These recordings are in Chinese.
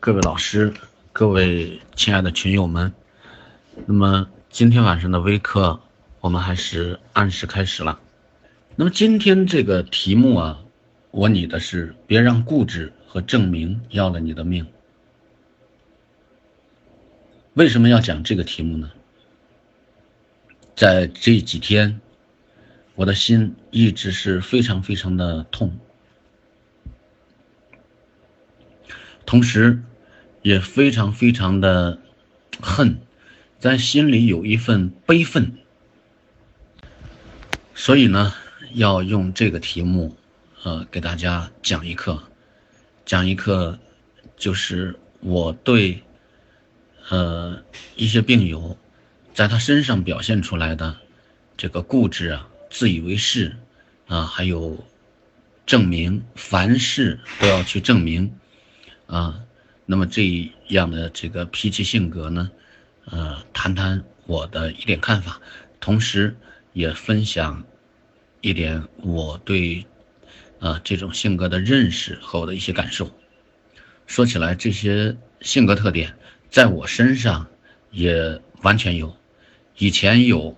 各位老师，各位亲爱的群友们，那么今天晚上的微课，我们还是按时开始了。那么今天这个题目啊，我拟的是别让固执和证明要了你的命。为什么要讲这个题目呢？在这几天，我的心一直是非常非常的痛，同时也非常非常的恨，在心里有一份悲愤，所以呢，要用这个题目，呃，给大家讲一课，讲一课，就是我对，呃，一些病友。在他身上表现出来的这个固执啊、自以为是啊，还有证明，凡事都要去证明啊，那么这样的这个脾气性格呢，呃，谈谈我的一点看法，同时也分享一点我对呃这种性格的认识和我的一些感受。说起来，这些性格特点在我身上也完全有。以前有，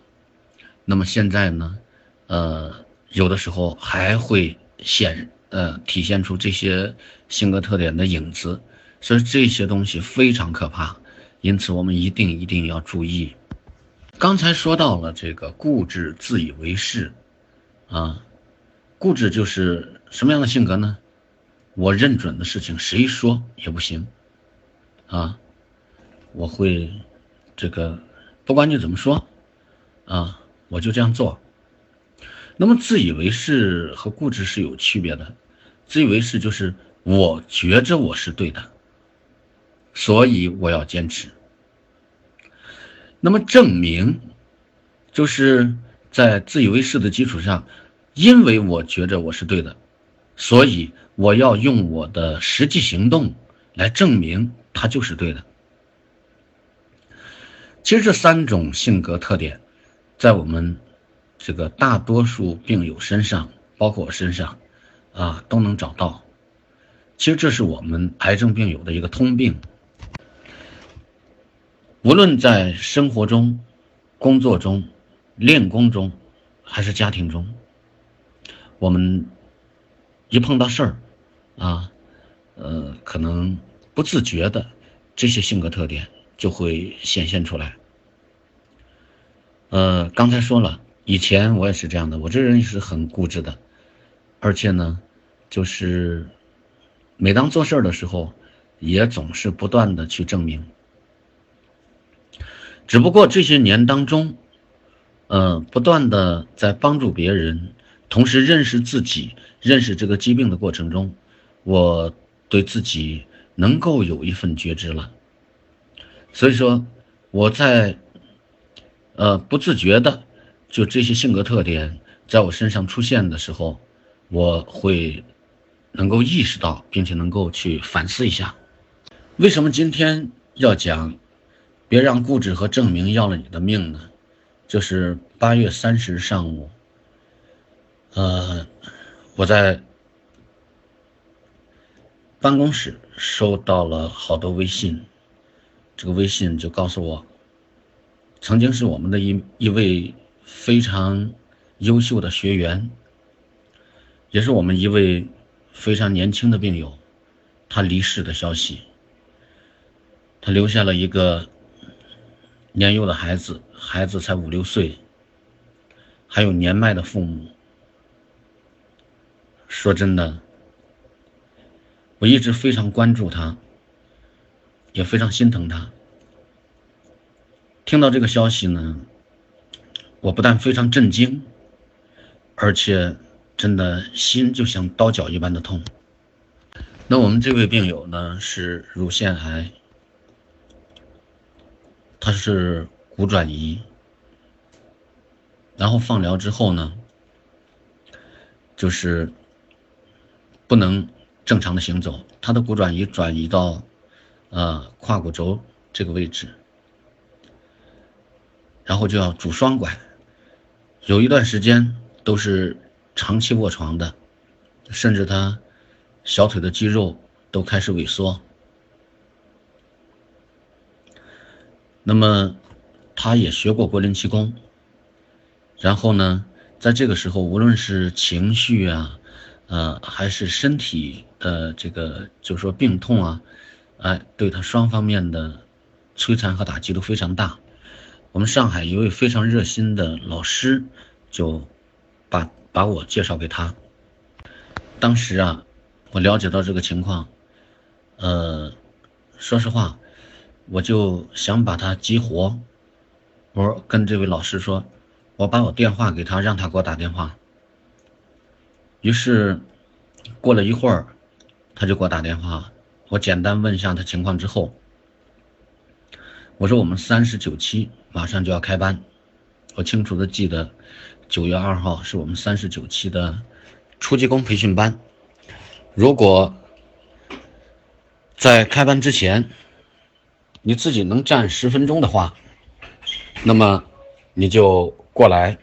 那么现在呢？呃，有的时候还会显呃体现出这些性格特点的影子，所以这些东西非常可怕，因此我们一定一定要注意。刚才说到了这个固执、自以为是，啊，固执就是什么样的性格呢？我认准的事情谁说也不行，啊，我会这个。不管你怎么说，啊，我就这样做。那么自以为是和固执是有区别的。自以为是就是我觉着我是对的，所以我要坚持。那么证明，就是在自以为是的基础上，因为我觉着我是对的，所以我要用我的实际行动来证明他就是对的。其实这三种性格特点，在我们这个大多数病友身上，包括我身上，啊，都能找到。其实这是我们癌症病友的一个通病。无论在生活中、工作中、练功中，还是家庭中，我们一碰到事儿，啊，呃，可能不自觉的这些性格特点。就会显现出来。呃，刚才说了，以前我也是这样的，我这人是很固执的，而且呢，就是每当做事儿的时候，也总是不断的去证明。只不过这些年当中，呃，不断的在帮助别人，同时认识自己、认识这个疾病的过程中，我对自己能够有一份觉知了。所以说，我在，呃，不自觉的，就这些性格特点在我身上出现的时候，我会能够意识到，并且能够去反思一下，为什么今天要讲，别让固执和证明要了你的命呢？就是八月三十上午，呃，我在办公室收到了好多微信。这个微信就告诉我，曾经是我们的一一位非常优秀的学员，也是我们一位非常年轻的病友，他离世的消息。他留下了一个年幼的孩子，孩子才五六岁，还有年迈的父母。说真的，我一直非常关注他。也非常心疼他。听到这个消息呢，我不但非常震惊，而且真的心就像刀绞一般的痛。那我们这位病友呢是乳腺癌，他是骨转移，然后放疗之后呢，就是不能正常的行走，他的骨转移转移到。呃，胯骨轴这个位置，然后就要拄双拐，有一段时间都是长期卧床的，甚至他小腿的肌肉都开始萎缩。那么他也学过国林气功，然后呢，在这个时候，无论是情绪啊，呃，还是身体的这个，就是说病痛啊，哎，对他双方面的摧残和打击都非常大。我们上海一位非常热心的老师就把把我介绍给他。当时啊，我了解到这个情况，呃，说实话，我就想把他激活。我跟这位老师说，我把我电话给他，让他给我打电话。于是过了一会儿，他就给我打电话。我简单问一下他情况之后，我说我们三十九期。马上就要开班，我清楚的记得，九月二号是我们三十九期的初级工培训班。如果在开班之前，你自己能站十分钟的话，那么你就过来，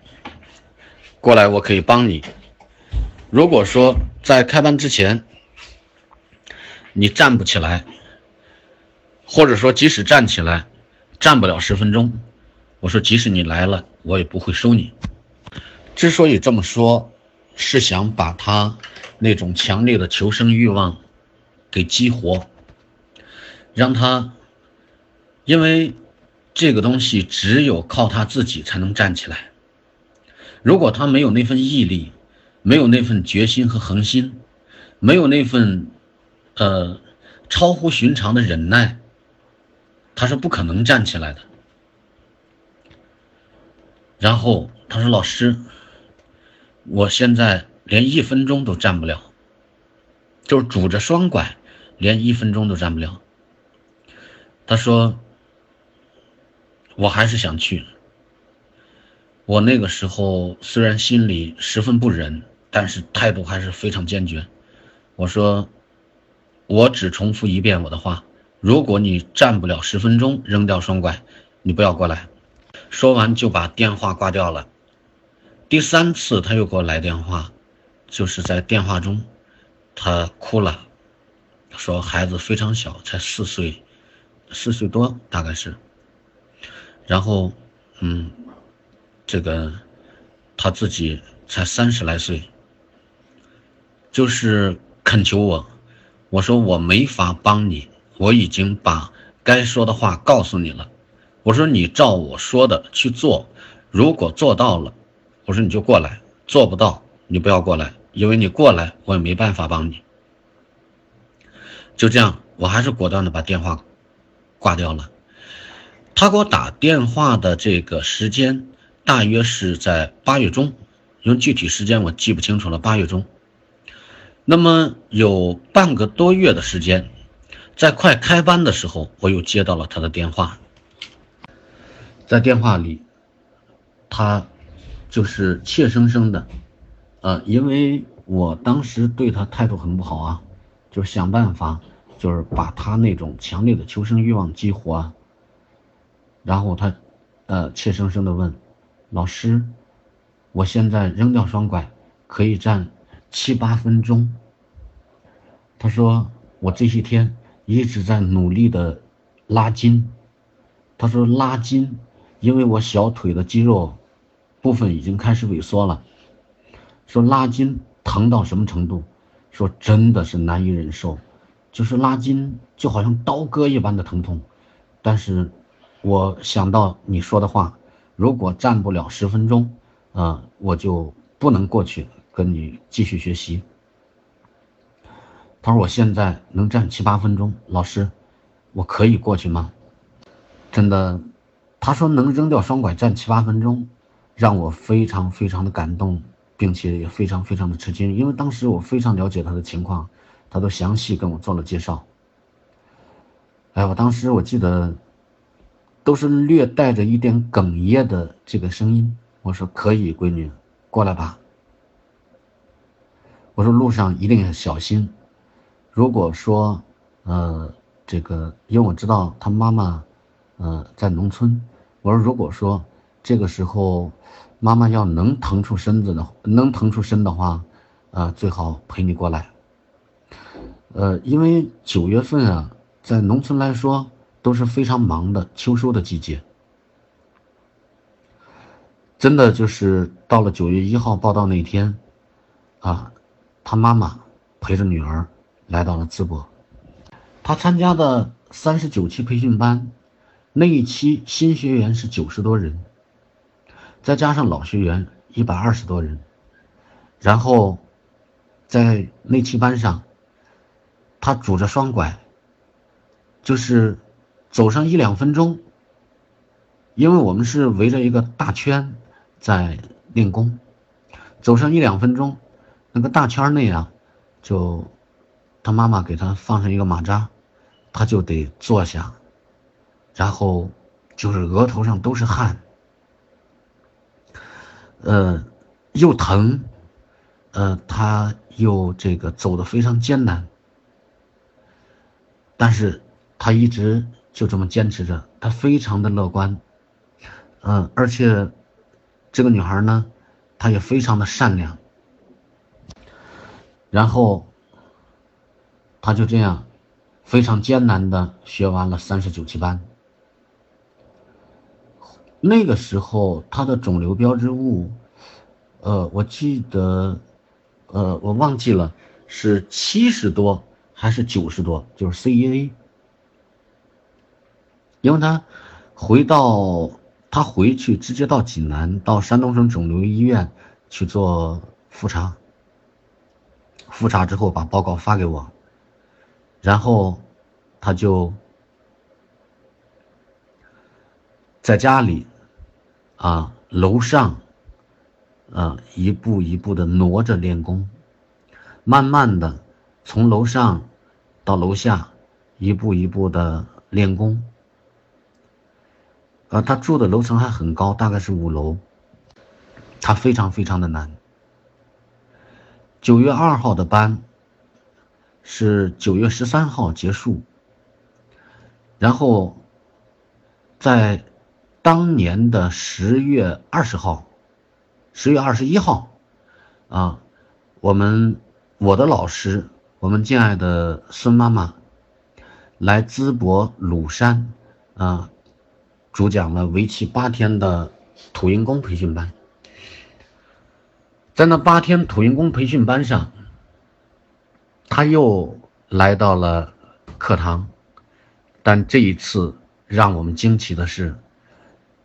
过来我可以帮你。如果说在开班之前你站不起来，或者说即使站起来，站不了十分钟。我说，即使你来了，我也不会收你。之所以这么说，是想把他那种强烈的求生欲望给激活，让他，因为这个东西只有靠他自己才能站起来。如果他没有那份毅力，没有那份决心和恒心，没有那份呃超乎寻常的忍耐，他是不可能站起来的。然后他说：“老师，我现在连一分钟都站不了，就是拄着双拐，连一分钟都站不了。”他说：“我还是想去。我那个时候虽然心里十分不忍，但是态度还是非常坚决。我说：我只重复一遍我的话，如果你站不了十分钟，扔掉双拐，你不要过来。”说完就把电话挂掉了。第三次他又给我来电话，就是在电话中，他哭了，说孩子非常小，才四岁，四岁多大概是。然后，嗯，这个他自己才三十来岁，就是恳求我，我说我没法帮你，我已经把该说的话告诉你了。我说你照我说的去做，如果做到了，我说你就过来；做不到，你不要过来，因为你过来我也没办法帮你。就这样，我还是果断的把电话挂掉了。他给我打电话的这个时间大约是在八月中，因为具体时间我记不清楚了。八月中，那么有半个多月的时间，在快开班的时候，我又接到了他的电话。在电话里，他就是怯生生的，呃，因为我当时对他态度很不好啊，就想办法，就是把他那种强烈的求生欲望激活啊。然后他，呃，怯生生的问：“老师，我现在扔掉双拐，可以站七八分钟。”他说：“我这些天一直在努力的拉筋。”他说：“拉筋。”因为我小腿的肌肉部分已经开始萎缩了，说拉筋疼到什么程度？说真的是难以忍受，就是拉筋就好像刀割一般的疼痛。但是，我想到你说的话，如果站不了十分钟，啊，我就不能过去跟你继续学习。他说我现在能站七八分钟，老师，我可以过去吗？真的。他说能扔掉双拐站七八分钟，让我非常非常的感动，并且也非常非常的吃惊，因为当时我非常了解他的情况，他都详细跟我做了介绍。哎，我当时我记得，都是略带着一点哽咽的这个声音。我说可以，闺女，过来吧。我说路上一定要小心。如果说，呃，这个，因为我知道他妈妈。呃，在农村，我说如果说这个时候妈妈要能腾出身子的，能腾出身的话，呃，最好陪你过来。呃，因为九月份啊，在农村来说都是非常忙的秋收的季节。真的就是到了九月一号报道那天，啊，他妈妈陪着女儿来到了淄博。他参加的三十九期培训班，那一期新学员是九十多人，再加上老学员一百二十多人。然后，在那期班上，他拄着双拐，就是走上一两分钟，因为我们是围着一个大圈。在练功，走上一两分钟，那个大圈内啊，就他妈妈给他放上一个马扎，他就得坐下，然后就是额头上都是汗，呃，又疼，呃，他又这个走的非常艰难，但是他一直就这么坚持着，他非常的乐观，嗯，而且。这个女孩呢，她也非常的善良，然后，她就这样，非常艰难的学完了三十九期班。那个时候他的肿瘤标志物，呃，我记得，呃，我忘记了是七十多还是九十多，就是 CEA，因为他回到。他回去直接到济南，到山东省肿瘤医院去做复查。复查之后把报告发给我，然后他就在家里啊楼上啊一步一步的挪着练功，慢慢的从楼上到楼下一步一步的练功。呃，他住的楼层还很高，大概是五楼。他非常非常的难。九月二号的班是九月十三号结束，然后在当年的十月二十号、十月二十一号，啊，我们我的老师，我们敬爱的孙妈妈来淄博鲁山，啊。主讲了为期八天的土银工培训班，在那八天土银工培训班上，他又来到了课堂，但这一次让我们惊奇的是，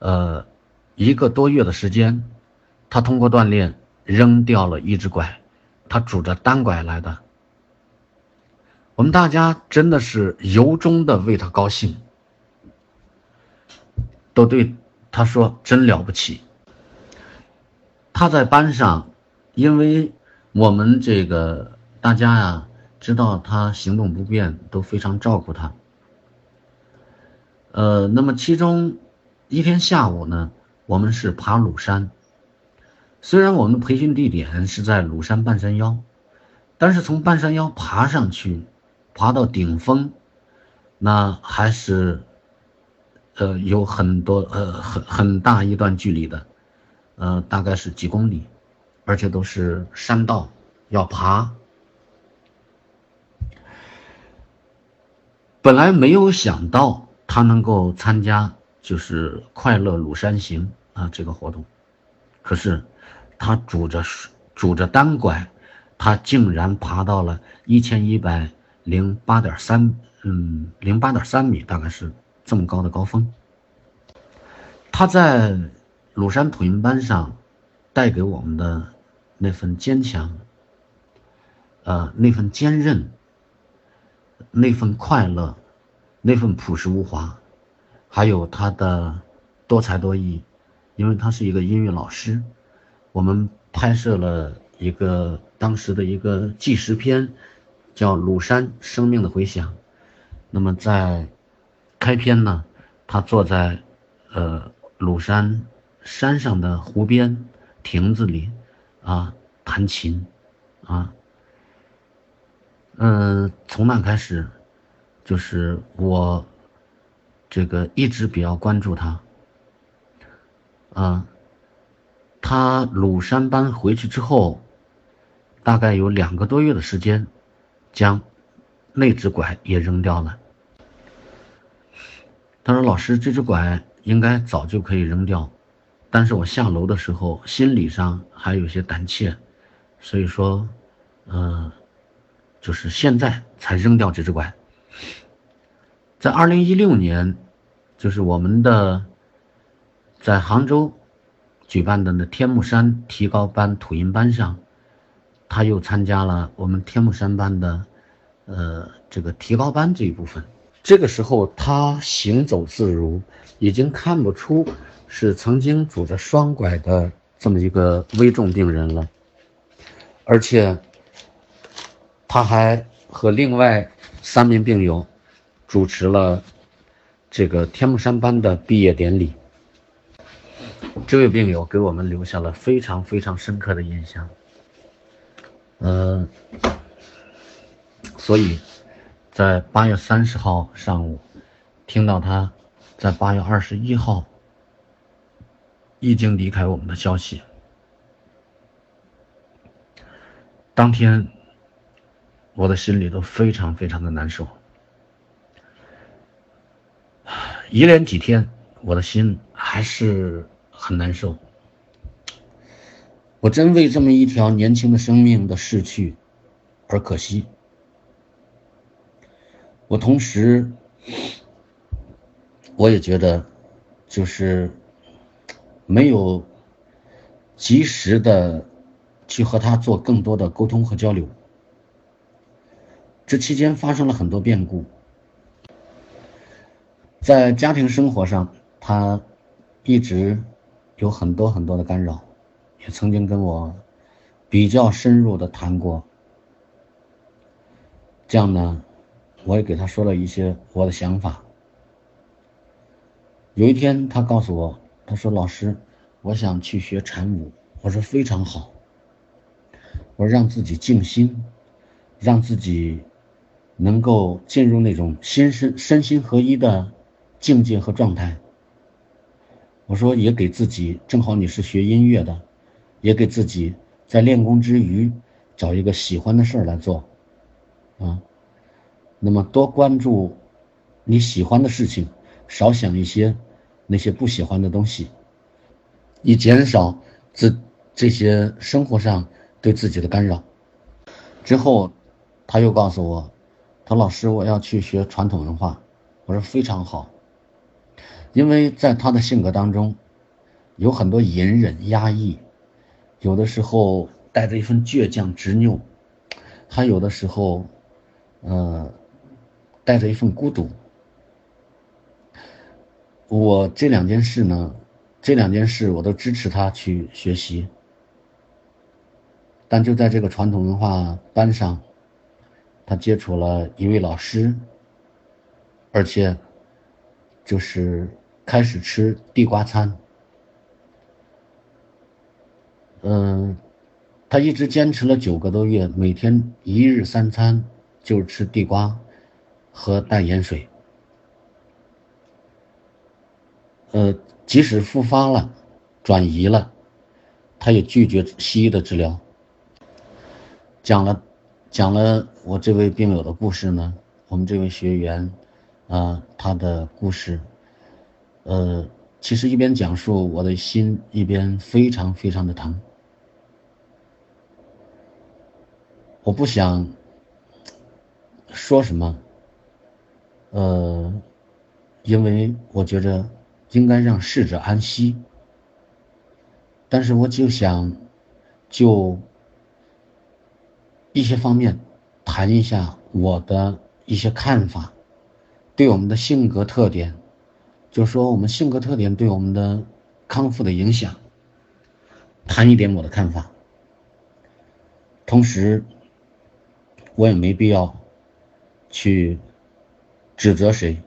呃，一个多月的时间，他通过锻炼扔掉了一只拐，他拄着单拐来的，我们大家真的是由衷的为他高兴。都对他说：“真了不起。”他在班上，因为我们这个大家呀知道他行动不便，都非常照顾他。呃，那么其中一天下午呢，我们是爬鲁山。虽然我们的培训地点是在鲁山半山腰，但是从半山腰爬上去，爬到顶峰，那还是。呃，有很多呃很很大一段距离的，呃，大概是几公里，而且都是山道，要爬。本来没有想到他能够参加就是快乐鲁山行啊这个活动，可是他拄着拄着单拐，他竟然爬到了一千一百零八点三，嗯，零八点三米，大概是。这么高的高峰，他在鲁山土银班上带给我们的那份坚强，呃，那份坚韧，那份快乐，那份朴实无华，还有他的多才多艺，因为他是一个音乐老师，我们拍摄了一个当时的一个纪实片，叫《鲁山生命的回响》，那么在。开篇呢，他坐在，呃，鲁山山上的湖边亭子里，啊，弹琴，啊，嗯，从那开始，就是我，这个一直比较关注他，啊，他鲁山班回去之后，大概有两个多月的时间，将那只拐也扔掉了。他说：“老师，这只拐应该早就可以扔掉，但是我下楼的时候心理上还有些胆怯，所以说，嗯，就是现在才扔掉这只拐。在二零一六年，就是我们的在杭州举办的那天目山提高班土音班上，他又参加了我们天目山班的，呃，这个提高班这一部分。”这个时候，他行走自如，已经看不出是曾经拄着双拐的这么一个危重病人了，而且他还和另外三名病友主持了这个天目山班的毕业典礼。这位病友给我们留下了非常非常深刻的印象。嗯，所以。在八月三十号上午，听到他在八月二十一号已经离开我们的消息。当天，我的心里都非常非常的难受。一连几天，我的心还是很难受。我真为这么一条年轻的生命的逝去而可惜。我同时，我也觉得，就是没有及时的去和他做更多的沟通和交流。这期间发生了很多变故，在家庭生活上，他一直有很多很多的干扰，也曾经跟我比较深入的谈过，这样呢。我也给他说了一些我的想法。有一天，他告诉我，他说：“老师，我想去学禅舞。”我说：“非常好。”我：“让自己静心，让自己能够进入那种心身身心合一的境界和状态。”我说：“也给自己，正好你是学音乐的，也给自己在练功之余找一个喜欢的事儿来做，啊。”那么多关注你喜欢的事情，少想一些那些不喜欢的东西，以减少自这些生活上对自己的干扰。之后，他又告诉我，他老师我要去学传统文化。我说非常好，因为在他的性格当中，有很多隐忍压抑，有的时候带着一份倔强执拗，还有的时候，呃。带着一份孤独，我这两件事呢，这两件事我都支持他去学习。但就在这个传统文化班上，他接触了一位老师，而且就是开始吃地瓜餐。嗯，他一直坚持了九个多月，每天一日三餐就是吃地瓜。和淡盐水，呃，即使复发了、转移了，他也拒绝西医的治疗。讲了，讲了我这位病友的故事呢，我们这位学员，啊，他的故事，呃，其实一边讲述，我的心一边非常非常的疼。我不想说什么。呃，因为我觉着应该让逝者安息，但是我就想就一些方面谈一下我的一些看法，对我们的性格特点，就说我们性格特点对我们的康复的影响，谈一点我的看法，同时我也没必要去。指责谁？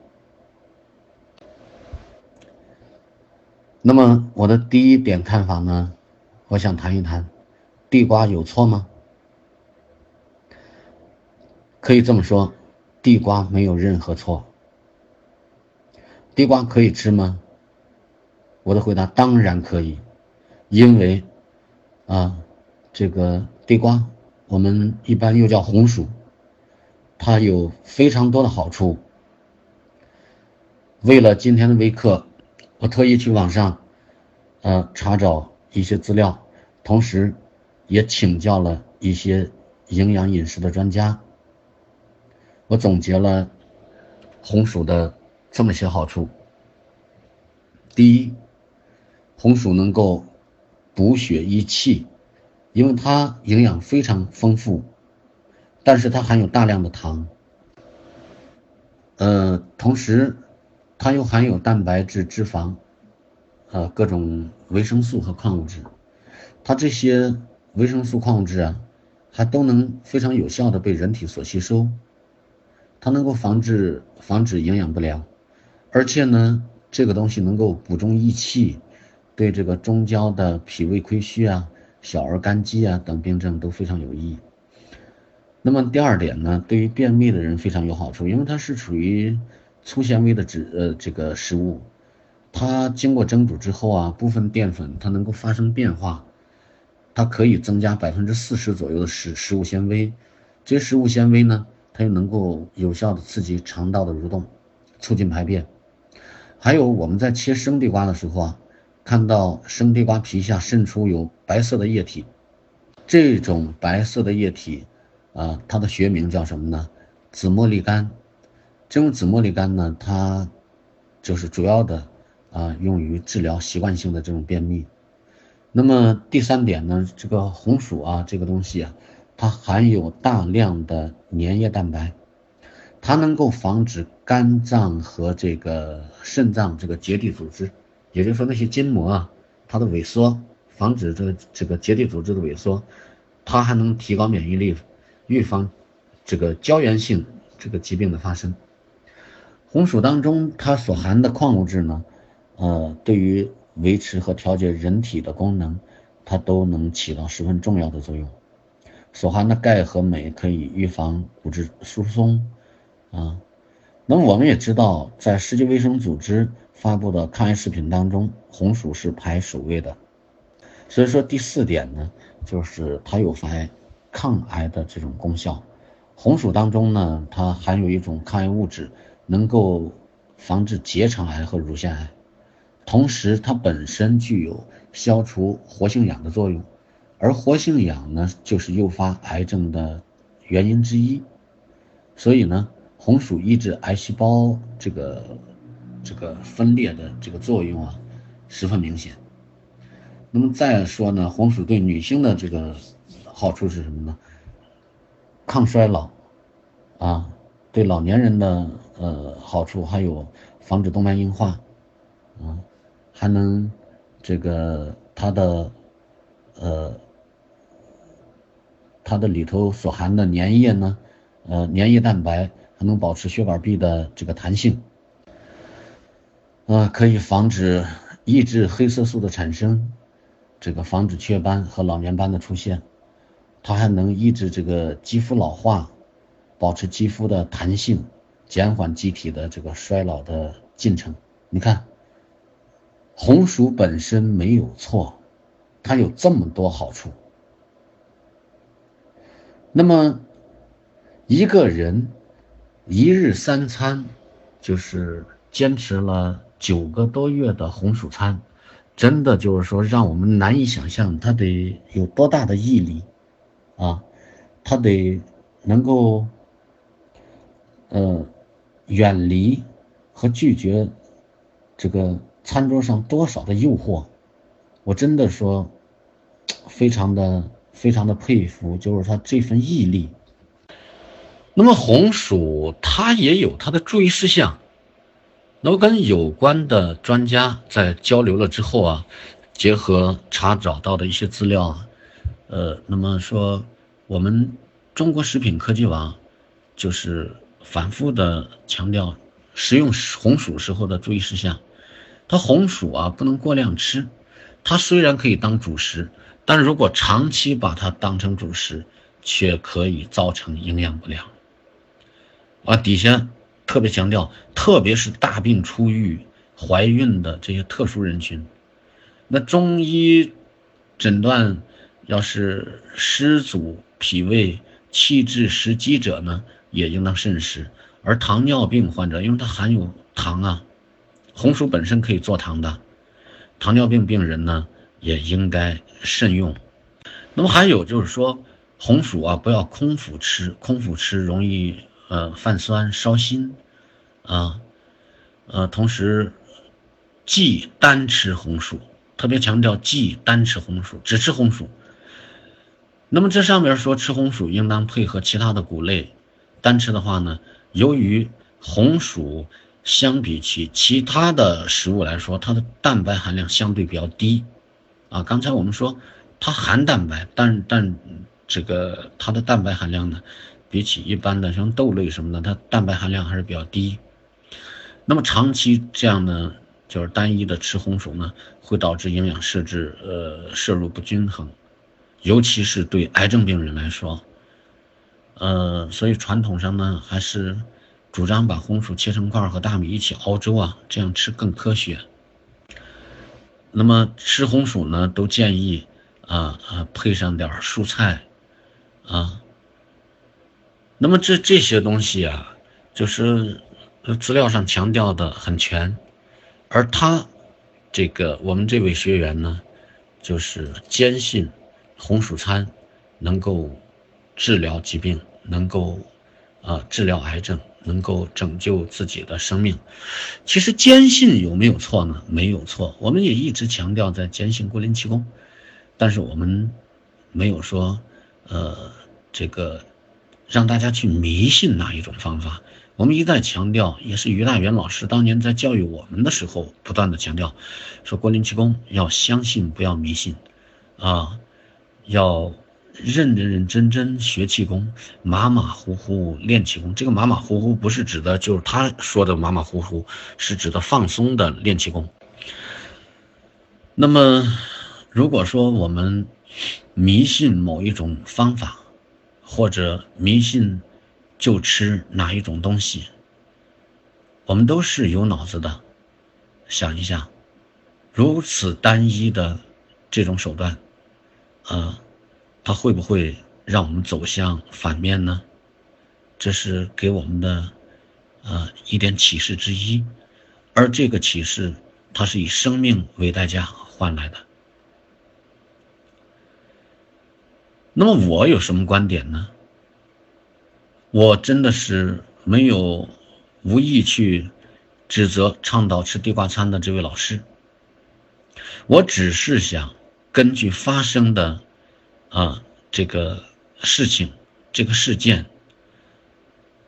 那么我的第一点看法呢？我想谈一谈，地瓜有错吗？可以这么说，地瓜没有任何错。地瓜可以吃吗？我的回答当然可以，因为啊，这个地瓜我们一般又叫红薯，它有非常多的好处。为了今天的微课，我特意去网上，呃，查找一些资料，同时，也请教了一些营养饮食的专家。我总结了红薯的这么些好处。第一，红薯能够补血益气，因为它营养非常丰富，但是它含有大量的糖。呃，同时。它又含有蛋白质、脂肪，呃，各种维生素和矿物质。它这些维生素、矿物质啊，还都能非常有效的被人体所吸收。它能够防治防止营养不良，而且呢，这个东西能够补中益气，对这个中焦的脾胃亏虚啊、小儿肝积啊等病症都非常有益。那么第二点呢，对于便秘的人非常有好处，因为它是属于。粗纤维的脂呃这个食物，它经过蒸煮之后啊，部分淀粉它能够发生变化，它可以增加百分之四十左右的食食物纤维，这些食物纤维呢，它又能够有效的刺激肠道的蠕动，促进排便。还有我们在切生地瓜的时候啊，看到生地瓜皮下渗出有白色的液体，这种白色的液体啊，它的学名叫什么呢？紫茉莉苷。这种紫茉莉苷呢，它就是主要的啊，用于治疗习惯性的这种便秘。那么第三点呢，这个红薯啊，这个东西啊，它含有大量的粘液蛋白，它能够防止肝脏和这个肾脏这个结缔组织，也就是说那些筋膜啊，它的萎缩，防止这个这个结缔组织的萎缩，它还能提高免疫力，预防这个胶原性这个疾病的发生。红薯当中它所含的矿物质呢，呃，对于维持和调节人体的功能，它都能起到十分重要的作用。所含的钙和镁可以预防骨质疏松，啊，那么我们也知道，在世界卫生组织发布的抗癌食品当中，红薯是排首位的。所以说第四点呢，就是它有防抗癌的这种功效。红薯当中呢，它含有一种抗癌物质。能够防治结肠癌和乳腺癌，同时它本身具有消除活性氧的作用，而活性氧呢，就是诱发癌症的原因之一。所以呢，红薯抑制癌细胞这个这个分裂的这个作用啊，十分明显。那么再说呢，红薯对女性的这个好处是什么呢？抗衰老啊。对老年人的呃好处还有防止动脉硬化，啊，还能这个它的呃它的里头所含的粘液呢，呃粘液蛋白还能保持血管壁的这个弹性，啊，可以防止抑制黑色素的产生，这个防止雀斑和老年斑的出现，它还能抑制这个肌肤老化。保持肌肤的弹性，减缓机体的这个衰老的进程。你看，红薯本身没有错，它有这么多好处。那么，一个人一日三餐，就是坚持了九个多月的红薯餐，真的就是说让我们难以想象，他得有多大的毅力啊！他得能够。呃，远离和拒绝这个餐桌上多少的诱惑，我真的说，非常的非常的佩服，就是他这份毅力。那么红薯它也有它的注意事项，那我跟有关的专家在交流了之后啊，结合查找到的一些资料啊，呃，那么说我们中国食品科技网就是。反复的强调食用红薯时候的注意事项，它红薯啊不能过量吃，它虽然可以当主食，但如果长期把它当成主食，却可以造成营养不良。啊，底下特别强调，特别是大病初愈、怀孕的这些特殊人群，那中医诊断要是湿阻脾胃、气滞食积者呢？也应当慎食，而糖尿病患者，因为它含有糖啊，红薯本身可以做糖的，糖尿病病人呢也应该慎用。那么还有就是说，红薯啊不要空腹吃，空腹吃容易呃泛酸烧心啊，呃同时忌单吃红薯，特别强调忌单吃红薯，只吃红薯。那么这上面说吃红薯应当配合其他的谷类，单吃的话呢，由于红薯相比起其他的食物来说，它的蛋白含量相对比较低，啊，刚才我们说它含蛋白，但但这个它的蛋白含量呢，比起一般的像豆类什么的，它蛋白含量还是比较低。那么长期这样呢，就是单一的吃红薯呢，会导致营养摄制呃摄入不均衡。尤其是对癌症病人来说，呃，所以传统上呢还是主张把红薯切成块和大米一起熬粥啊，这样吃更科学。那么吃红薯呢，都建议啊啊配上点蔬菜啊。那么这这些东西啊，就是资料上强调的很全，而他这个我们这位学员呢，就是坚信。红薯餐能够治疗疾病，能够啊治疗癌症，能够拯救自己的生命。其实坚信有没有错呢？没有错。我们也一直强调在坚信固林气功，但是我们没有说呃这个让大家去迷信哪一种方法。我们一再强调，也是于大元老师当年在教育我们的时候不断的强调，说国林气功要相信，不要迷信啊。要认认认真真学气功，马马虎虎练气功。这个马马虎虎不是指的，就是他说的马马虎虎，是指的放松的练气功。那么，如果说我们迷信某一种方法，或者迷信就吃哪一种东西，我们都是有脑子的。想一下，如此单一的这种手段。啊，它会不会让我们走向反面呢？这是给我们的呃一点启示之一，而这个启示，它是以生命为代价换来的。那么我有什么观点呢？我真的是没有无意去指责倡导吃地瓜餐的这位老师，我只是想。根据发生的啊这个事情，这个事件，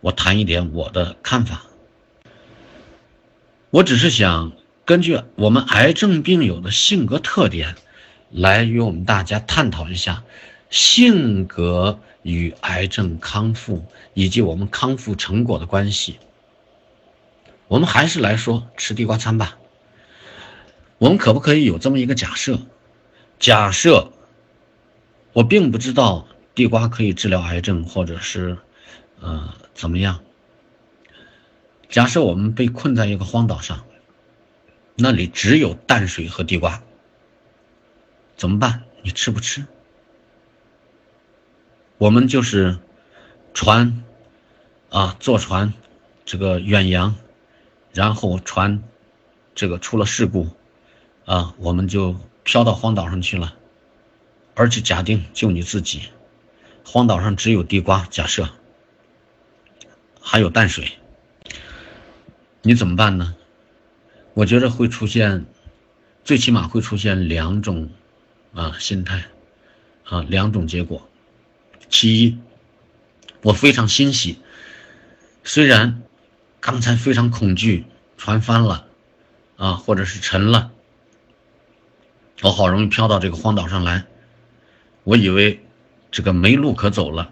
我谈一点我的看法。我只是想根据我们癌症病友的性格特点，来与我们大家探讨一下性格与癌症康复以及我们康复成果的关系。我们还是来说吃地瓜餐吧。我们可不可以有这么一个假设？假设我并不知道地瓜可以治疗癌症，或者是呃怎么样？假设我们被困在一个荒岛上，那里只有淡水和地瓜，怎么办？你吃不吃？我们就是船啊，坐船这个远洋，然后船这个出了事故啊，我们就。飘到荒岛上去了，而且假定就你自己，荒岛上只有地瓜，假设还有淡水，你怎么办呢？我觉得会出现，最起码会出现两种啊心态，啊两种结果。其一，我非常欣喜，虽然刚才非常恐惧船翻了，啊或者是沉了。我好容易飘到这个荒岛上来，我以为这个没路可走了，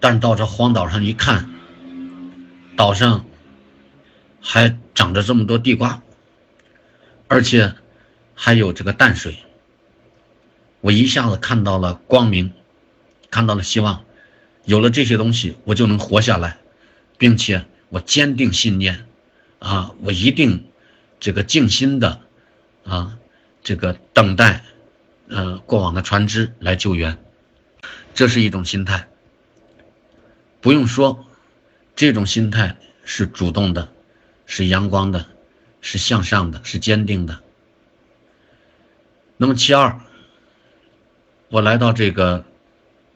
但到这荒岛上一看，岛上还长着这么多地瓜，而且还有这个淡水，我一下子看到了光明，看到了希望，有了这些东西，我就能活下来，并且我坚定信念，啊，我一定这个静心的，啊。这个等待，呃，过往的船只来救援，这是一种心态。不用说，这种心态是主动的，是阳光的，是向上的，是坚定的。那么其二，我来到这个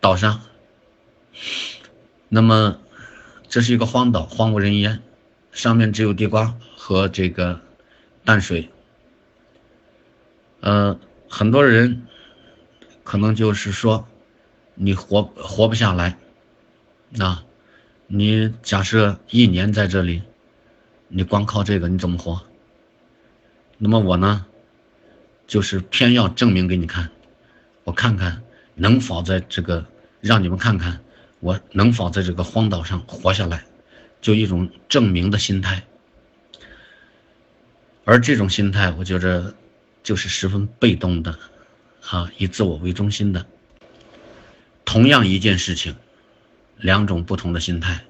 岛上，那么这是一个荒岛，荒无人烟，上面只有地瓜和这个淡水。呃，很多人可能就是说，你活活不下来，啊，你假设一年在这里，你光靠这个你怎么活？那么我呢，就是偏要证明给你看，我看看能否在这个让你们看看我能否在这个荒岛上活下来，就一种证明的心态。而这种心态，我觉着就是十分被动的，啊，以自我为中心的。同样一件事情，两种不同的心态。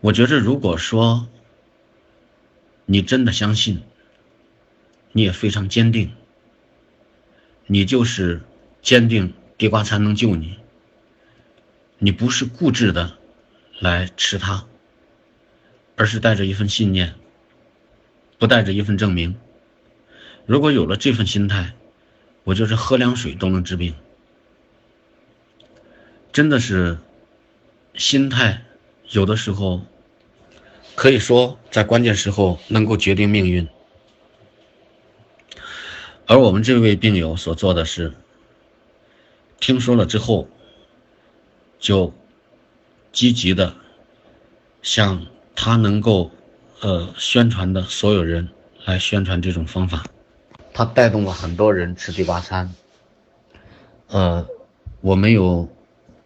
我觉着如果说。你真的相信，你也非常坚定，你就是坚定地瓜才能救你。你不是固执的来吃它，而是带着一份信念，不带着一份证明。如果有了这份心态，我就是喝凉水都能治病。真的是，心态有的时候。可以说，在关键时候能够决定命运。而我们这位病友所做的是，听说了之后，就积极的向他能够呃宣传的所有人来宣传这种方法。他带动了很多人吃地瓜餐。呃，我没有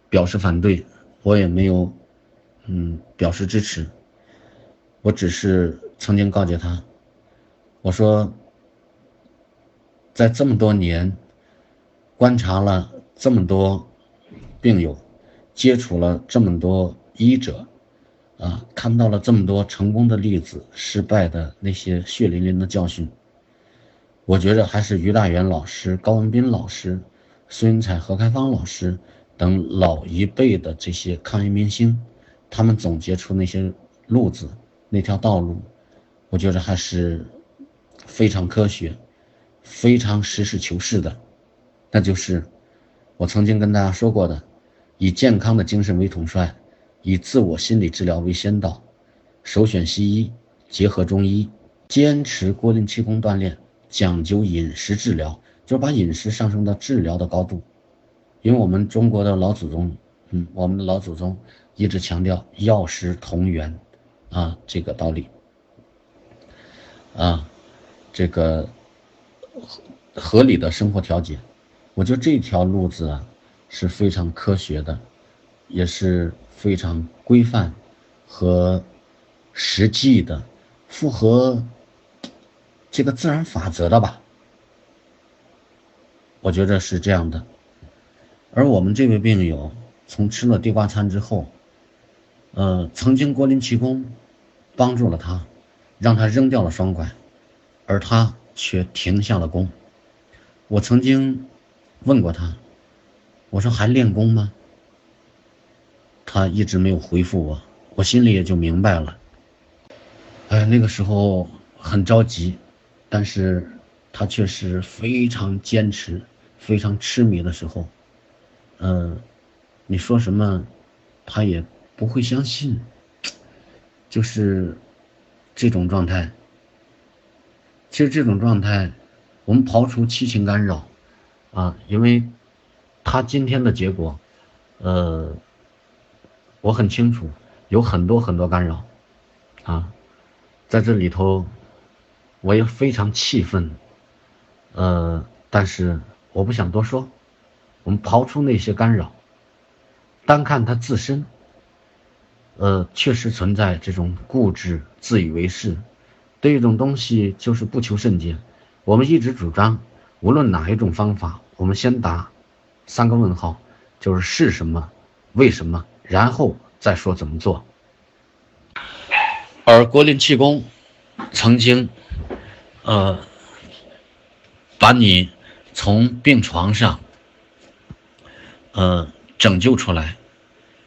表示反对，我也没有嗯表示支持。我只是曾经告诫他，我说，在这么多年观察了这么多病友，接触了这么多医者，啊，看到了这么多成功的例子，失败的那些血淋淋的教训，我觉着还是于大元老师、高文斌老师、孙云彩、何开芳老师等老一辈的这些抗疫明星，他们总结出那些路子。那条道路，我觉得还是非常科学、非常实事求是的。那就是我曾经跟大家说过的：以健康的精神为统帅，以自我心理治疗为先导，首选西医，结合中医，坚持固定气功锻炼，讲究饮食治疗，就是把饮食上升到治疗的高度。因为我们中国的老祖宗，嗯，我们的老祖宗一直强调药食同源。啊，这个道理，啊，这个合理的生活调节，我觉得这条路子啊是非常科学的，也是非常规范和实际的，符合这个自然法则的吧？我觉得是这样的。而我们这位病友从吃了地瓜餐之后，呃，曾经国林奇功。帮助了他，让他扔掉了双拐，而他却停下了功。我曾经问过他，我说还练功吗？他一直没有回复我，我心里也就明白了。哎，那个时候很着急，但是他却是非常坚持、非常痴迷的时候。嗯，你说什么，他也不会相信。就是这种状态。其实这种状态，我们刨除七情干扰啊，因为他今天的结果，呃，我很清楚，有很多很多干扰啊，在这里头，我也非常气愤，呃，但是我不想多说。我们刨出那些干扰，单看他自身。呃，确实存在这种固执、自以为是，对一种东西就是不求甚解。我们一直主张，无论哪一种方法，我们先答三个问号，就是是什么、为什么，然后再说怎么做。而国林气功曾经，呃，把你从病床上，呃，拯救出来。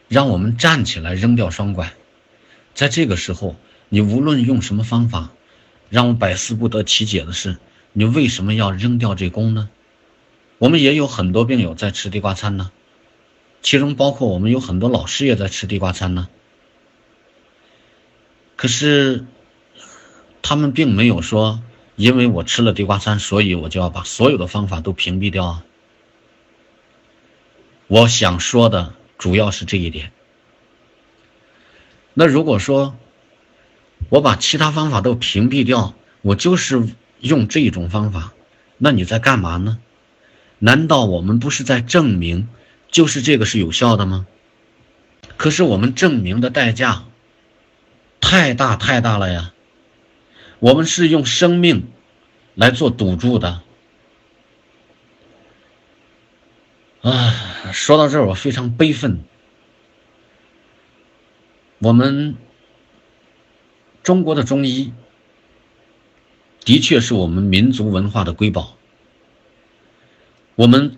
让我们站起来，扔掉双拐。在这个时候，你无论用什么方法，让我百思不得其解的是，你为什么要扔掉这功呢？我们也有很多病友在吃地瓜餐呢，其中包括我们有很多老师也在吃地瓜餐呢。可是，他们并没有说，因为我吃了地瓜餐，所以我就要把所有的方法都屏蔽掉啊。我想说的主要是这一点。那如果说，我把其他方法都屏蔽掉，我就是用这一种方法，那你在干嘛呢？难道我们不是在证明，就是这个是有效的吗？可是我们证明的代价太大太大了呀！我们是用生命来做赌注的。啊，说到这儿，我非常悲愤。我们。中国的中医的确是我们民族文化的瑰宝。我们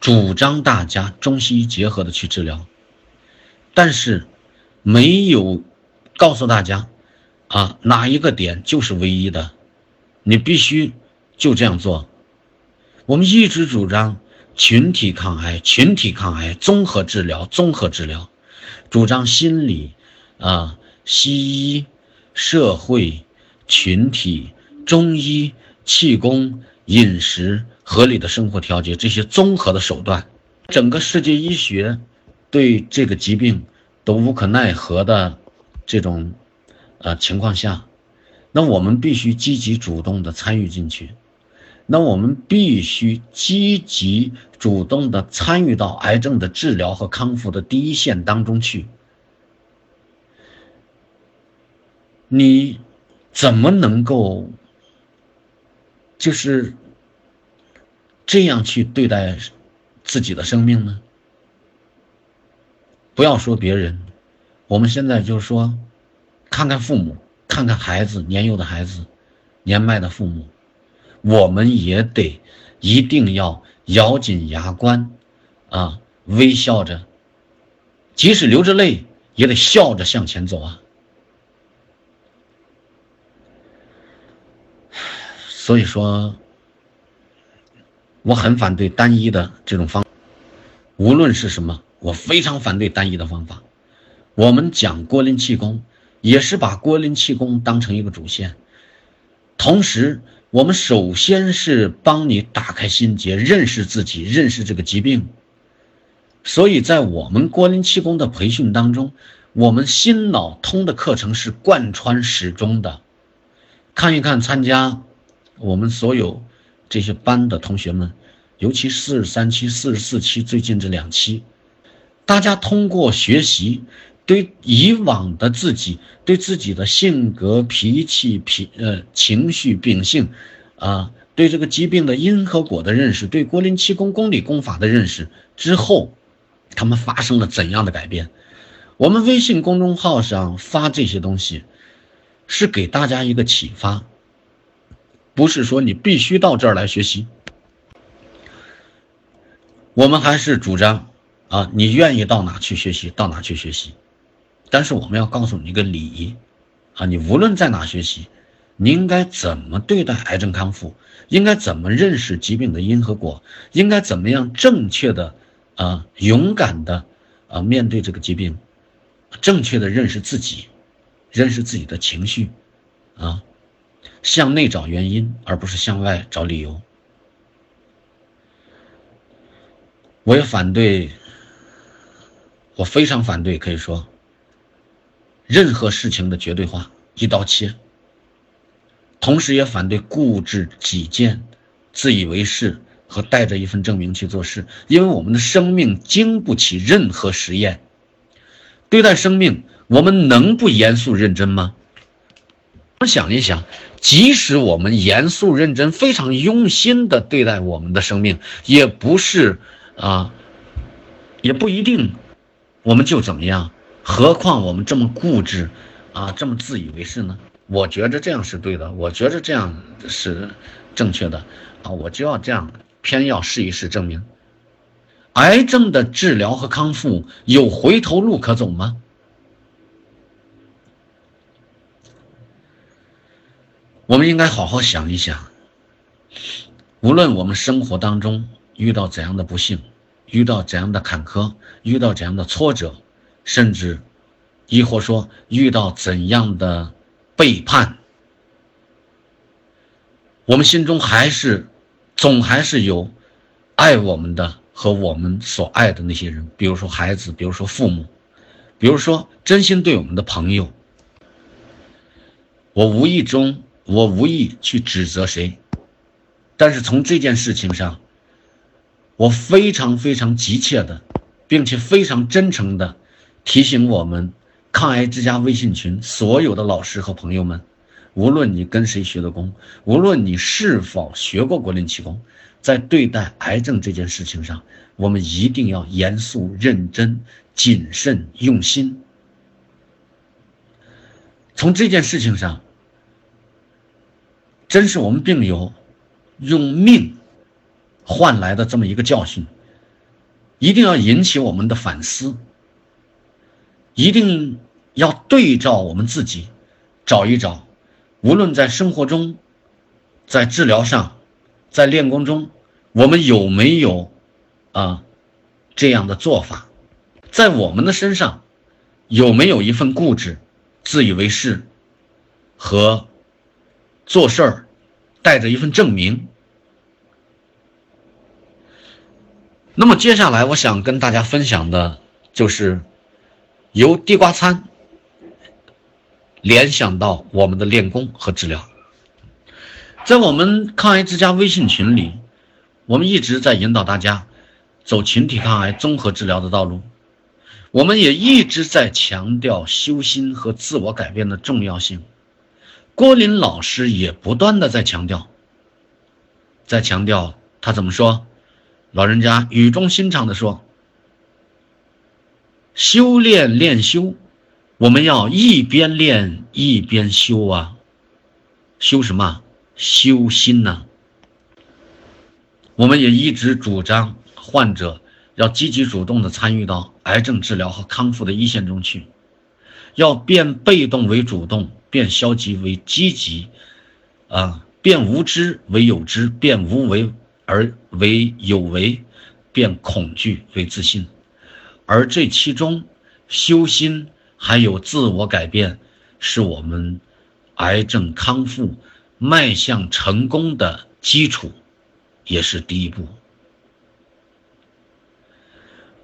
主张大家中西医结合的去治疗，但是没有告诉大家啊哪一个点就是唯一的，你必须就这样做。我们一直主张群体抗癌，群体抗癌，综合治疗，综合治疗，主张心理啊，西医。社会、群体、中医、气功、饮食、合理的生活调节这些综合的手段，整个世界医学对这个疾病都无可奈何的这种呃情况下，那我们必须积极主动的参与进去，那我们必须积极主动的参与到癌症的治疗和康复的第一线当中去。你怎么能够就是这样去对待自己的生命呢？不要说别人，我们现在就是说，看看父母，看看孩子，年幼的孩子，年迈的父母，我们也得一定要咬紧牙关，啊，微笑着，即使流着泪，也得笑着向前走啊。所以说，我很反对单一的这种方，无论是什么，我非常反对单一的方法。我们讲郭林气功，也是把郭林气功当成一个主线，同时，我们首先是帮你打开心结，认识自己，认识这个疾病。所以在我们郭林气功的培训当中，我们心脑通的课程是贯穿始终的。看一看参加。我们所有这些班的同学们，尤其四十三期、四十四期最近这两期，大家通过学习，对以往的自己、对自己的性格、脾气、脾呃情绪、秉性，啊，对这个疾病的因和果的认识，对郭林气功功理功法的认识之后，他们发生了怎样的改变？我们微信公众号上发这些东西，是给大家一个启发。不是说你必须到这儿来学习，我们还是主张啊，你愿意到哪去学习，到哪去学习。但是我们要告诉你一个礼仪啊，你无论在哪学习，你应该怎么对待癌症康复，应该怎么认识疾病的因和果，应该怎么样正确的啊，勇敢的啊面对这个疾病，正确的认识自己，认识自己的情绪啊。向内找原因，而不是向外找理由。我也反对，我非常反对，可以说，任何事情的绝对化、一刀切。同时也反对固执己见、自以为是和带着一份证明去做事，因为我们的生命经不起任何实验。对待生命，我们能不严肃认真吗？我们想一想。即使我们严肃认真、非常用心的对待我们的生命，也不是啊，也不一定我们就怎么样。何况我们这么固执啊，这么自以为是呢？我觉着这样是对的，我觉着这样是正确的啊，我就要这样，偏要试一试证明。癌症的治疗和康复有回头路可走吗？我们应该好好想一想，无论我们生活当中遇到怎样的不幸，遇到怎样的坎坷，遇到怎样的挫折，甚至，亦或说遇到怎样的背叛，我们心中还是，总还是有爱我们的和我们所爱的那些人，比如说孩子，比如说父母，比如说真心对我们的朋友。我无意中，我无意去指责谁，但是从这件事情上，我非常非常急切的，并且非常真诚的提醒我们抗癌之家微信群所有的老师和朋友们，无论你跟谁学的功，无论你是否学过国林气功，在对待癌症这件事情上，我们一定要严肃、认真、谨慎、用心。从这件事情上。真是我们病友用命换来的这么一个教训，一定要引起我们的反思，一定要对照我们自己，找一找，无论在生活中，在治疗上，在练功中，我们有没有啊这样的做法，在我们的身上有没有一份固执、自以为是和。做事儿带着一份证明。那么接下来我想跟大家分享的，就是由地瓜餐联想到我们的练功和治疗。在我们抗癌之家微信群里，我们一直在引导大家走群体抗癌综合治疗的道路。我们也一直在强调修心和自我改变的重要性。郭林老师也不断的在强调，在强调他怎么说？老人家语重心长的说：“修炼练修，我们要一边练一边修啊，修什么？修心呐。”我们也一直主张患者要积极主动的参与到癌症治疗和康复的一线中去，要变被动为主动。变消极为积极，啊，变无知为有知，变无为而为有为，变恐惧为自信，而这其中，修心还有自我改变，是我们癌症康复迈向成功的基础，也是第一步。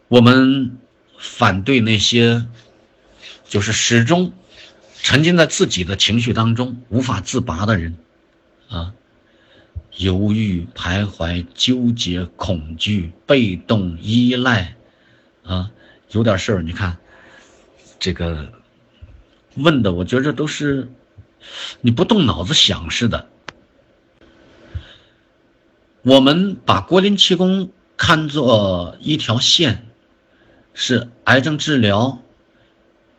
我们反对那些，就是始终。沉浸在自己的情绪当中无法自拔的人，啊，犹豫、徘徊、纠结、恐惧、被动、依赖，啊，有点事儿，你看，这个问的，我觉着都是你不动脑子想似的。我们把国林气功看作一条线，是癌症治疗，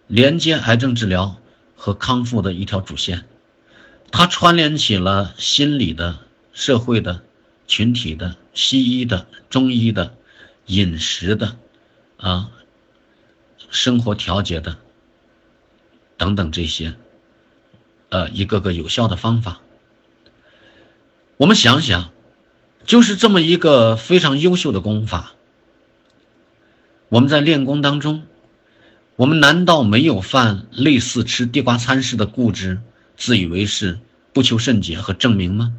连接癌症治疗。和康复的一条主线，它串联起了心理的、社会的、群体的、西医的、中医的、饮食的，啊，生活调节的等等这些，呃，一个个有效的方法。我们想想，就是这么一个非常优秀的功法，我们在练功当中。我们难道没有犯类似吃地瓜餐似的固执、自以为是、不求甚解和证明吗？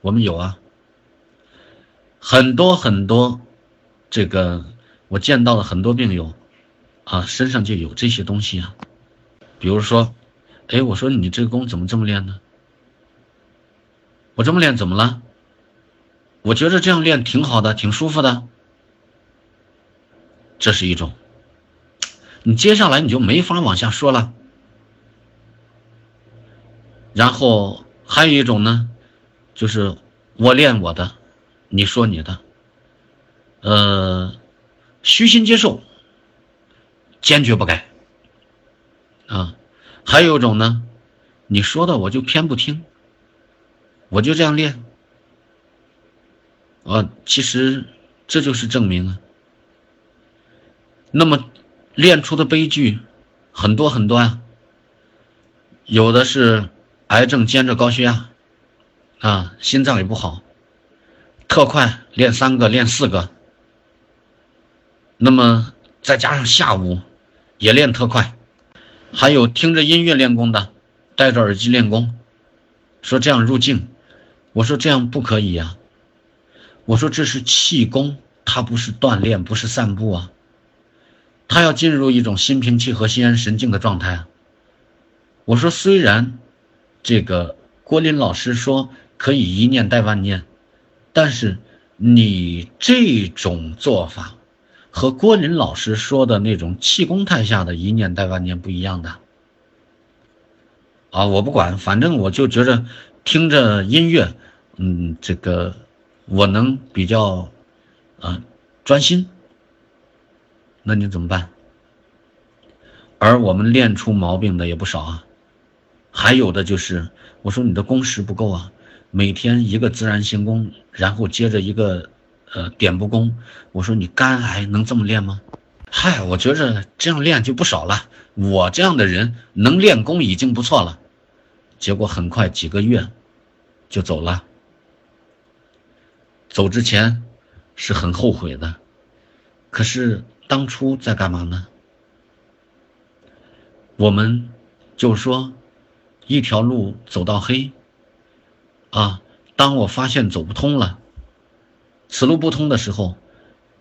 我们有啊，很多很多，这个我见到了很多病友，啊，身上就有这些东西啊。比如说，哎，我说你这个功怎么这么练呢？我这么练怎么了？我觉得这样练挺好的，挺舒服的。这是一种。你接下来你就没法往下说了。然后还有一种呢，就是我练我的，你说你的，呃，虚心接受，坚决不改。啊，还有一种呢，你说的我就偏不听，我就这样练。啊，其实这就是证明啊。那么。练出的悲剧很多很多呀，有的是癌症兼着高血压，啊，心脏也不好，特快练三个练四个，那么再加上下午也练特快，还有听着音乐练功的，戴着耳机练功，说这样入境，我说这样不可以呀，我说这是气功，它不是锻炼，不是散步啊，他要进入一种心平气和、心安神静的状态啊。我说虽然。这个郭林老师说可以一念带万念，但是你这种做法和郭林老师说的那种气功态下的一念带万念不一样的。啊，我不管，反正我就觉着听着音乐，嗯，这个我能比较啊专心。那你怎么办？而我们练出毛病的也不少啊。还有的就是，我说你的工时不够啊，每天一个自然行功，然后接着一个，呃，点步功。我说你肝癌能这么练吗？嗨，我觉着这样练就不少了。我这样的人能练功已经不错了。结果很快几个月，就走了。走之前，是很后悔的。可是当初在干嘛呢？我们就说。一条路走到黑，啊！当我发现走不通了，此路不通的时候，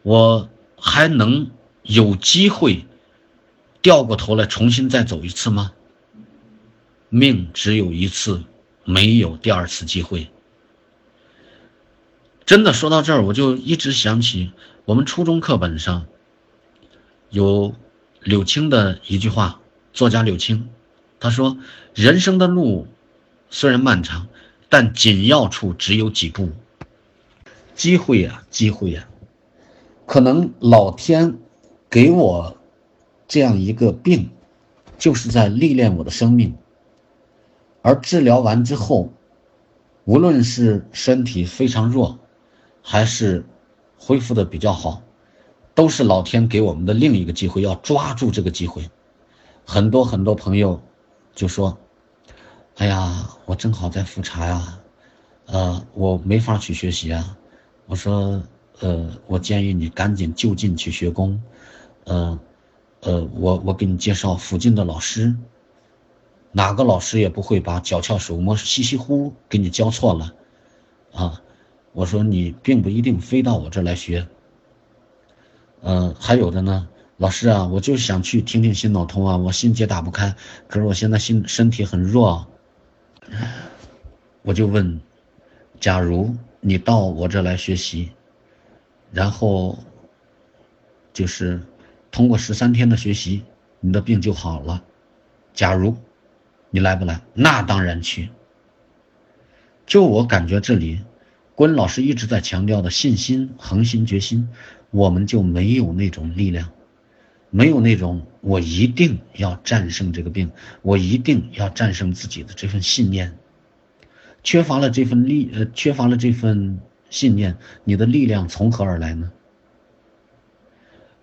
我还能有机会掉过头来重新再走一次吗？命只有一次，没有第二次机会。真的说到这儿，我就一直想起我们初中课本上有柳青的一句话，作家柳青。他说：“人生的路虽然漫长，但紧要处只有几步。机会呀，机会呀！可能老天给我这样一个病，就是在历练我的生命。而治疗完之后，无论是身体非常弱，还是恢复的比较好，都是老天给我们的另一个机会。要抓住这个机会。很多很多朋友。”就说：“哎呀，我正好在复查呀，呃，我没法去学习啊。”我说：“呃，我建议你赶紧就近去学功，呃，呃，我我给你介绍附近的老师，哪个老师也不会把脚翘手摸稀稀乎给你教错了，啊，我说你并不一定非到我这来学，嗯，还有的呢。”老师啊，我就想去听听心脑通啊，我心结打不开，可是我现在心身体很弱，我就问，假如你到我这来学习，然后就是通过十三天的学习，你的病就好了，假如你来不来？那当然去。就我感觉这里，关老师一直在强调的信心、恒心、决心，我们就没有那种力量。没有那种我一定要战胜这个病，我一定要战胜自己的这份信念，缺乏了这份力，呃，缺乏了这份信念，你的力量从何而来呢？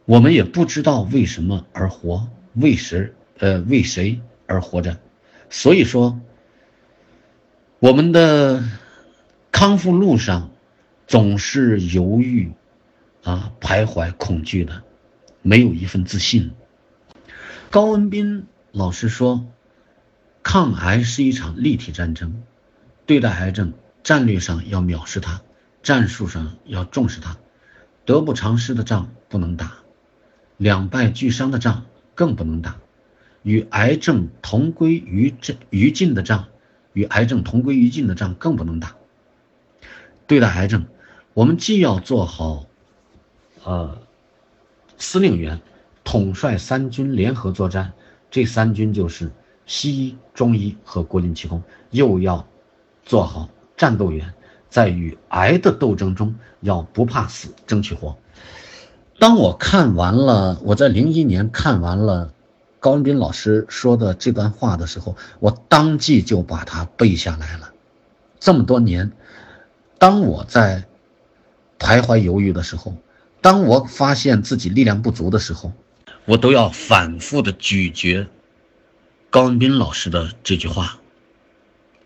我们也不知道为什么而活，为谁，呃，为谁而活着？所以说，我们的康复路上总是犹豫，啊，徘徊，恐惧的。没有一份自信。高文斌老师说：“抗癌是一场立体战争，对待癌症，战略上要藐视它，战术上要重视它。得不偿失的仗不能打，两败俱伤的仗更不能打。与癌症同归于尽于尽的仗，与癌症同归于尽的仗更不能打。对待癌症，我们既要做好，呃。”司令员统帅三军联合作战，这三军就是西医、中医和国军气功，又要做好战斗员，在与癌的斗争中要不怕死，争取活。当我看完了，我在零一年看完了高文斌老师说的这段话的时候，我当即就把它背下来了。这么多年，当我在徘徊犹豫的时候。当我发现自己力量不足的时候，我都要反复的咀嚼高文斌老师的这句话。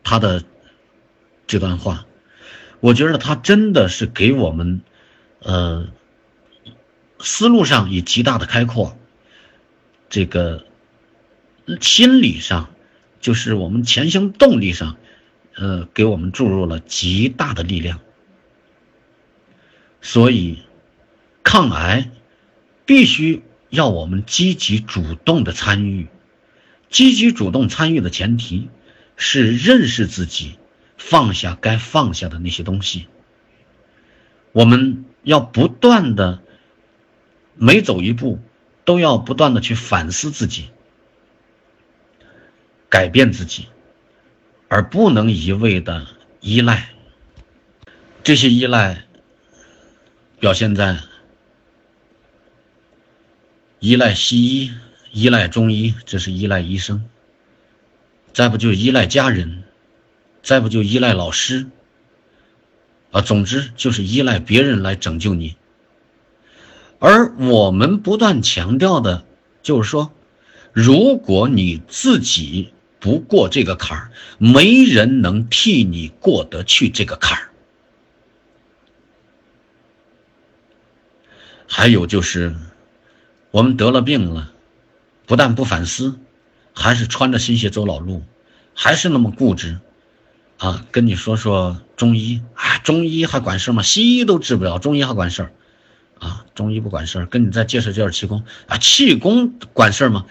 他的这段话，我觉得他真的是给我们，呃，思路上以极大的开阔，这个心理上，就是我们前行动力上，呃，给我们注入了极大的力量。所以，抗癌必须要我们积极主动的参与。积极主动参与的前提是认识自己，放下该放下的那些东西。我们要不断的，每走一步都要不断的去反思自己，改变自己，而不能一味的依赖。这些依赖表现在依赖西医。依赖中医，这是依赖医生；再不就依赖家人，再不就依赖老师。啊，总之就是依赖别人来拯救你。而我们不断强调的，就是说，如果你自己不过这个坎儿，没人能替你过得去这个坎儿。还有就是，我们得了病了。不但不反思，还是穿着新鞋走老路，还是那么固执，啊，跟你说说中医啊，中医还管事吗？西医都治不了，中医还管事儿，啊，中医不管事儿，跟你再介绍介绍气功啊，气功管事儿吗？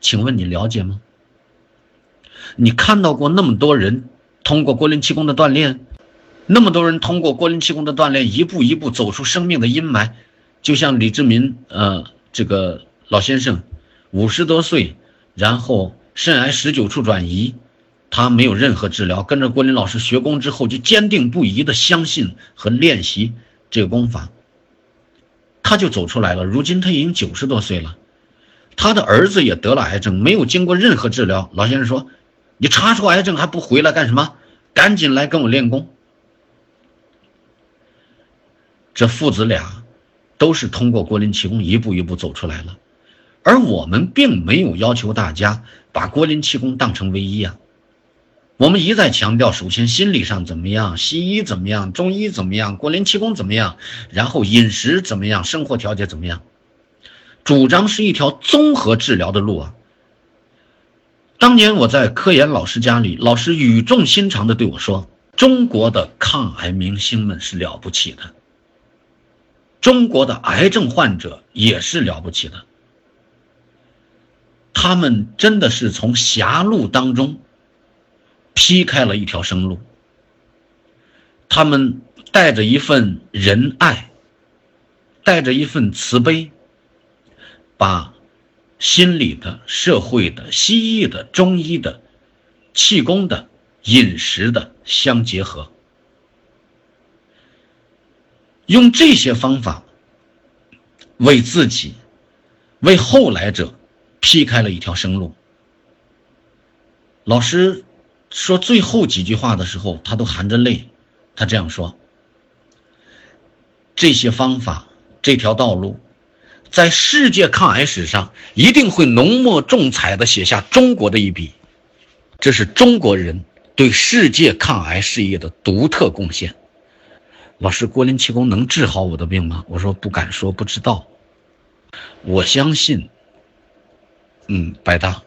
请问你了解吗？你看到过那么多人通过郭林气功的锻炼，那么多人通过郭林气功的锻炼，一步一步走出生命的阴霾，就像李志民，呃，这个老先生。五十多岁，然后肾癌十九处转移，他没有任何治疗，跟着郭林老师学功之后，就坚定不移的相信和练习这个功法，他就走出来了。如今他已经九十多岁了，他的儿子也得了癌症，没有经过任何治疗。老先生说：“你查出癌症还不回来干什么？赶紧来跟我练功。”这父子俩都是通过郭林气功一步一步走出来了。而我们并没有要求大家把国林气功当成唯一啊，我们一再强调，首先心理上怎么样，西医怎么样，中医怎么样，国林气功怎么样，然后饮食怎么样，生活调节怎么样，主张是一条综合治疗的路啊。当年我在科研老师家里，老师语重心长地对我说：“中国的抗癌明星们是了不起的，中国的癌症患者也是了不起的。”他们真的是从狭路当中劈开了一条生路。他们带着一份仁爱，带着一份慈悲，把心理的、社会的、西医的、中医的、气功的、饮食的相结合，用这些方法为自己、为后来者。劈开了一条生路。老师说最后几句话的时候，他都含着泪。他这样说：“这些方法，这条道路，在世界抗癌史上一定会浓墨重彩的写下中国的一笔。这是中国人对世界抗癌事业的独特贡献。”老师，郭林气功能治好我的病吗？我说不敢说，不知道。我相信。嗯，百大，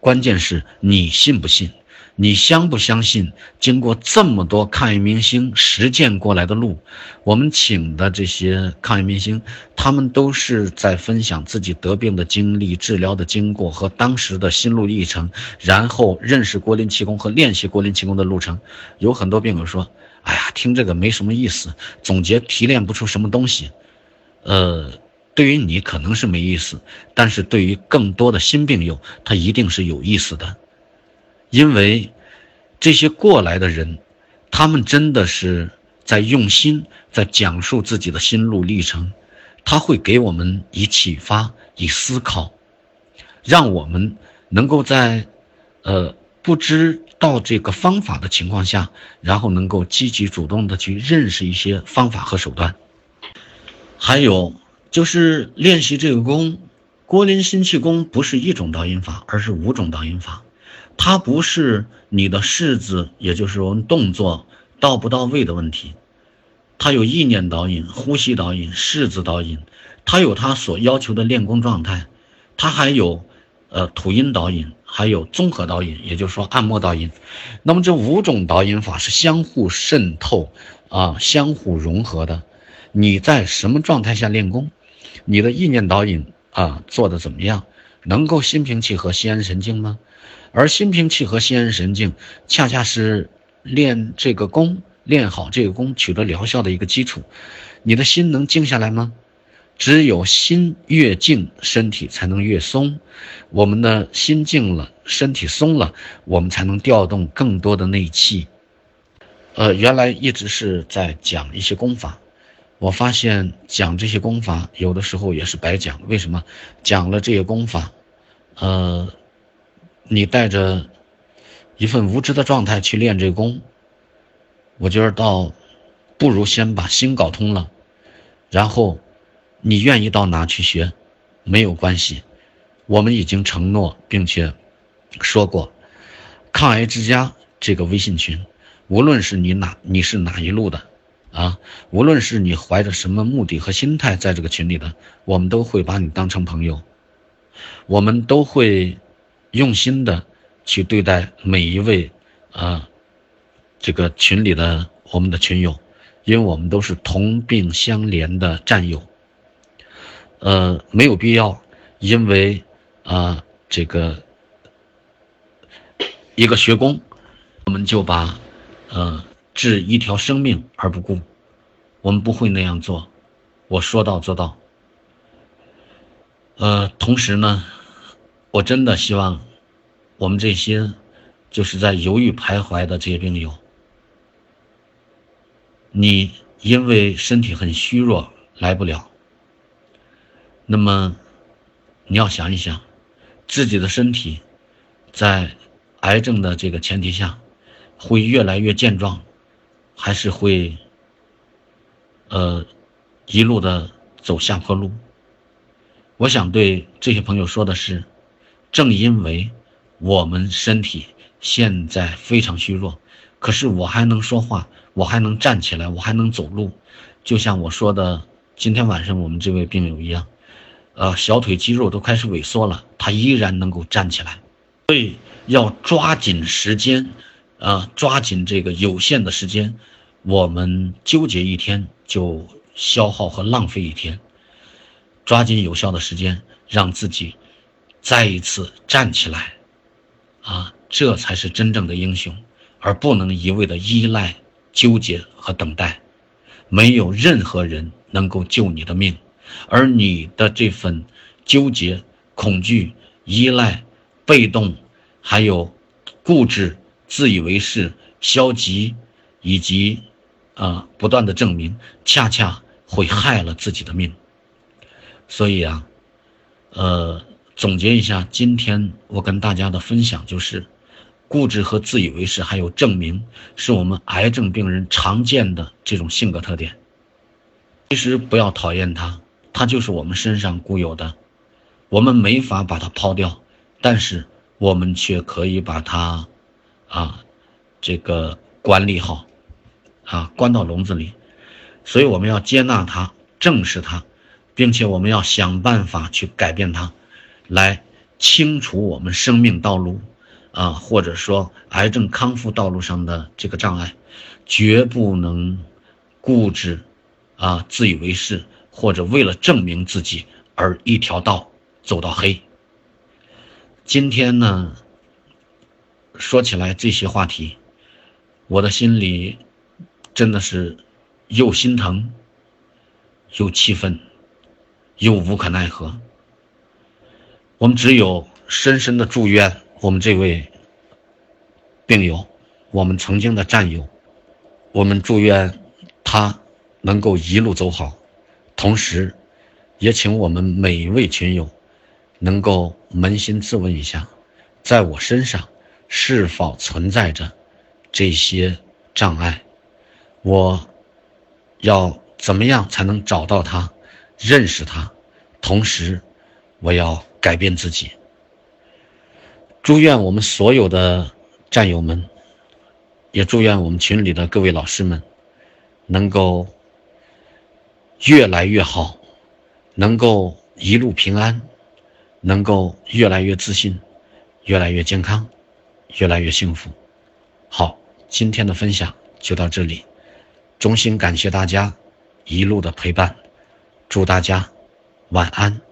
关键是你信不信，你相不相信？经过这么多抗癌明星实践过来的路，我们请的这些抗癌明星，他们都是在分享自己得病的经历、治疗的经过和当时的心路历程，然后认识郭林气功和练习郭林气功的路程。有很多病友说：“哎呀，听这个没什么意思，总结提炼不出什么东西。”呃。对于你可能是没意思，但是对于更多的新病友，他一定是有意思的，因为这些过来的人，他们真的是在用心，在讲述自己的心路历程，他会给我们以启发、以思考，让我们能够在，呃，不知到这个方法的情况下，然后能够积极主动的去认识一些方法和手段，还有。就是练习这个功，郭林心气功不是一种导引法，而是五种导引法。它不是你的式子，也就是我们动作到不到位的问题，它有意念导引、呼吸导引、式子导引，它有它所要求的练功状态，它还有呃吐音导引，还有综合导引，也就是说按摩导引。那么这五种导引法是相互渗透啊，相互融合的。你在什么状态下练功，你的意念导引啊做的怎么样？能够心平气和、心安神静吗？而心平气和、心安神静，恰恰是练这个功、练好这个功、取得疗效的一个基础。你的心能静下来吗？只有心越静，身体才能越松。我们的心静了，身体松了，我们才能调动更多的内气。呃，原来一直是在讲一些功法，我发现讲这些功法有的时候也是白讲。为什么？讲了这些功法，呃。你带着一份无知的状态去练这功，我觉得倒不如先把心搞通了，然后你愿意到哪去学，没有关系。我们已经承诺并且说过，抗癌之家这个微信群，无论是你哪你是哪一路的啊，无论是你怀着什么目的和心态在这个群里的，我们都会把你当成朋友，我们都会。用心的去对待每一位啊，这个群里的我们的群友，因为我们都是同病相怜的战友。呃，没有必要因为啊这个一个学工，我们就把呃治一条生命而不顾，我们不会那样做。我说到做到。呃，同时呢。我真的希望，我们这些就是在犹豫徘徊的这些病友，你因为身体很虚弱来不了，那么你要想一想，自己的身体在癌症的这个前提下，会越来越健壮，还是会呃一路的走下坡路？我想对这些朋友说的是。正因为我们身体现在非常虚弱，可是我还能说话，我还能站起来，我还能走路，就像我说的今天晚上我们这位病友一样，呃，小腿肌肉都开始萎缩了，他依然能够站起来。所以要抓紧时间，啊，抓紧这个有限的时间，我们纠结一天就消耗和浪费一天，抓紧有效的时间，让自己。再一次站起来，啊，这才是真正的英雄，而不能一味的依赖、纠结和等待。没有任何人能够救你的命，而你的这份纠结、恐惧、依赖、被动，还有固执、自以为是、消极，以及啊不断的证明，恰恰会害了自己的命。所以啊，呃。总结一下，今天我跟大家的分享就是，固执和自以为是，还有证明，是我们癌症病人常见的这种性格特点。其实不要讨厌他，它就是我们身上固有的，我们没法把它抛掉，但是我们却可以把它，啊，这个管理好，啊，关到笼子里。所以我们要接纳它，正视它，并且我们要想办法去改变它。来清除我们生命道路，啊，或者说癌症康复道路上的这个障碍，绝不能固执，啊，自以为是，或者为了证明自己而一条道走到黑。今天呢，说起来这些话题，我的心里真的是又心疼，又气愤，又无可奈何。我们只有深深的祝愿我们这位病友，我们曾经的战友，我们祝愿他能够一路走好，同时，也请我们每一位群友能够扪心自问一下，在我身上是否存在着这些障碍？我要怎么样才能找到他，认识他？同时，我要。改变自己。祝愿我们所有的战友们，也祝愿我们群里的各位老师们，能够越来越好，能够一路平安，能够越来越自信，越来越健康，越来越幸福。好，今天的分享就到这里，衷心感谢大家一路的陪伴，祝大家晚安。